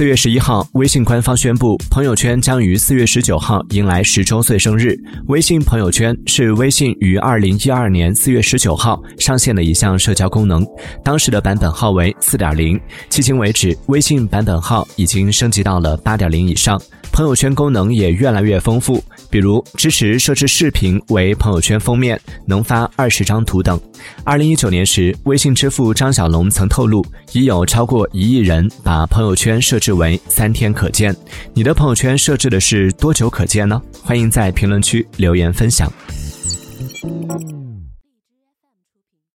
四月十一号，微信官方宣布，朋友圈将于四月十九号迎来十周岁生日。微信朋友圈是微信于二零一二年四月十九号上线的一项社交功能，当时的版本号为四点零，迄今为止，微信版本号已经升级到了八点零以上。朋友圈功能也越来越丰富，比如支持设置视频为朋友圈封面，能发二十张图等。二零一九年时，微信支付张小龙曾透露，已有超过一亿人把朋友圈设置为三天可见。你的朋友圈设置的是多久可见呢？欢迎在评论区留言分享。